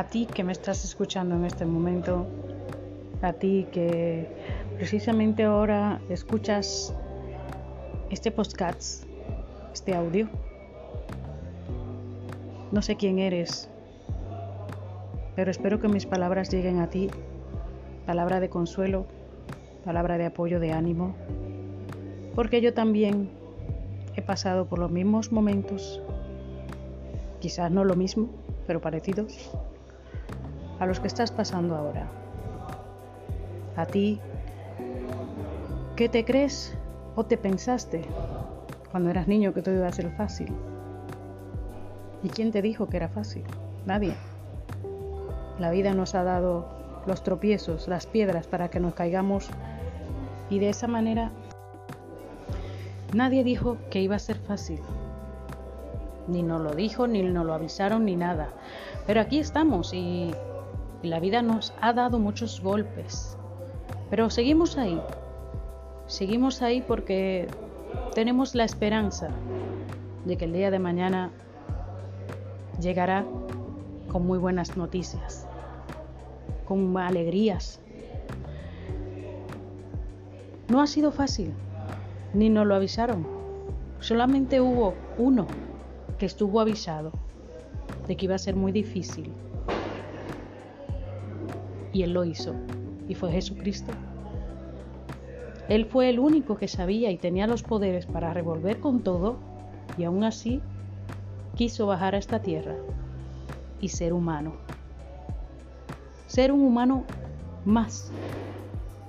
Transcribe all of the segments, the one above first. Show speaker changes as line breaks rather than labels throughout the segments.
a ti que me estás escuchando en este momento, a ti que precisamente ahora escuchas este podcast, este audio. No sé quién eres, pero espero que mis palabras lleguen a ti, palabra de consuelo, palabra de apoyo, de ánimo, porque yo también he pasado por los mismos momentos, quizás no lo mismo, pero parecidos a los que estás pasando ahora. A ti, ¿qué te crees o te pensaste cuando eras niño que todo iba a ser fácil? ¿Y quién te dijo que era fácil? Nadie. La vida nos ha dado los tropiezos, las piedras para que nos caigamos y de esa manera nadie dijo que iba a ser fácil. Ni nos lo dijo, ni nos lo avisaron, ni nada. Pero aquí estamos y la vida nos ha dado muchos golpes, pero seguimos ahí. Seguimos ahí porque tenemos la esperanza de que el día de mañana llegará con muy buenas noticias, con alegrías. No ha sido fácil, ni nos lo avisaron. Solamente hubo uno que estuvo avisado de que iba a ser muy difícil y Él lo hizo, y fue Jesucristo. Él fue el único que sabía y tenía los poderes para revolver con todo, y aún así quiso bajar a esta tierra y ser humano. Ser un humano más,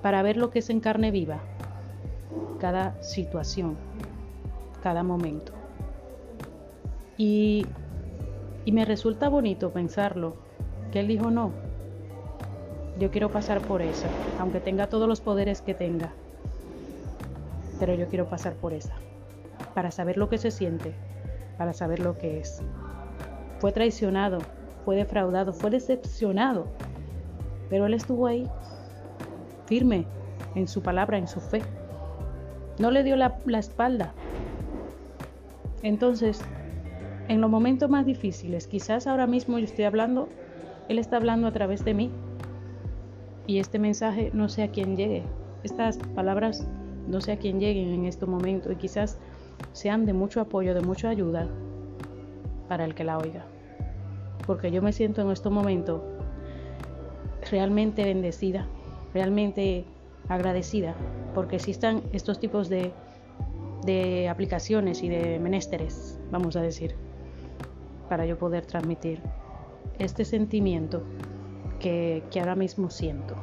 para ver lo que es en carne viva, cada situación, cada momento. Y, y me resulta bonito pensarlo, que él dijo no, yo quiero pasar por eso, aunque tenga todos los poderes que tenga. Pero yo quiero pasar por esa, para saber lo que se siente, para saber lo que es. Fue traicionado, fue defraudado, fue decepcionado, pero él estuvo ahí, firme en su palabra, en su fe. No le dio la, la espalda. Entonces, en los momentos más difíciles, quizás ahora mismo yo estoy hablando, Él está hablando a través de mí, y este mensaje no sé a quién llegue. Estas palabras no sé a quién lleguen en este momento y quizás sean de mucho apoyo, de mucha ayuda para el que la oiga. Porque yo me siento en este momento realmente bendecida, realmente agradecida, porque existan estos tipos de, de aplicaciones y de menesteres, vamos a decir, para yo poder transmitir este sentimiento que, ahora mismo siento.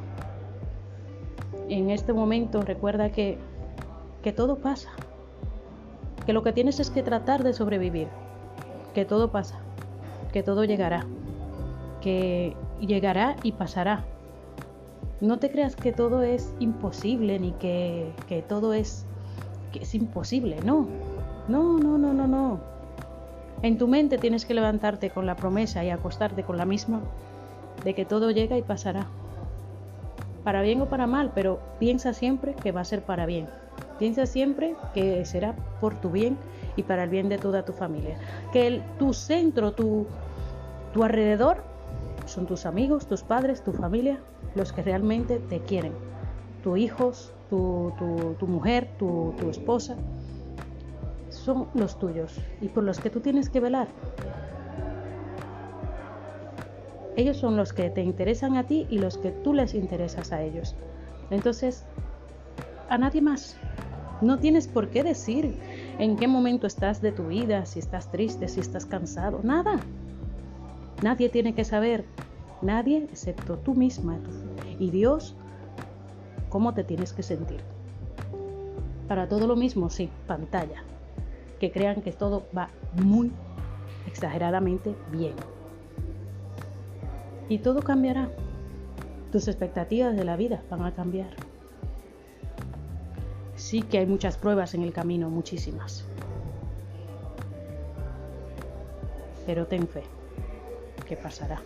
En este momento recuerda que, que todo pasa, que lo que tienes es que tratar de sobrevivir, que todo pasa, que todo llegará, que llegará y pasará. No te creas que todo es imposible ni que, que todo es, que es imposible, no. No, no, no, no, no. En tu mente tienes que levantarte con la promesa y acostarte con la misma de que todo llega y pasará. Para bien o para mal, pero piensa siempre que va a ser para bien. Piensa siempre que será por tu bien y para el bien de toda tu familia. Que el, tu centro, tu, tu alrededor, son tus amigos, tus padres, tu familia, los que realmente te quieren. Tus hijos, tu, tu, tu mujer, tu, tu esposa, son los tuyos y por los que tú tienes que velar. Ellos son los que te interesan a ti y los que tú les interesas a ellos. Entonces, a nadie más. No tienes por qué decir en qué momento estás de tu vida, si estás triste, si estás cansado, nada. Nadie tiene que saber, nadie excepto tú misma y Dios, cómo te tienes que sentir. Para todo lo mismo, sí, pantalla. Que crean que todo va muy exageradamente bien y todo cambiará. Tus expectativas de la vida van a cambiar. Sí que hay muchas pruebas en el camino, muchísimas. Pero ten fe, que pasará.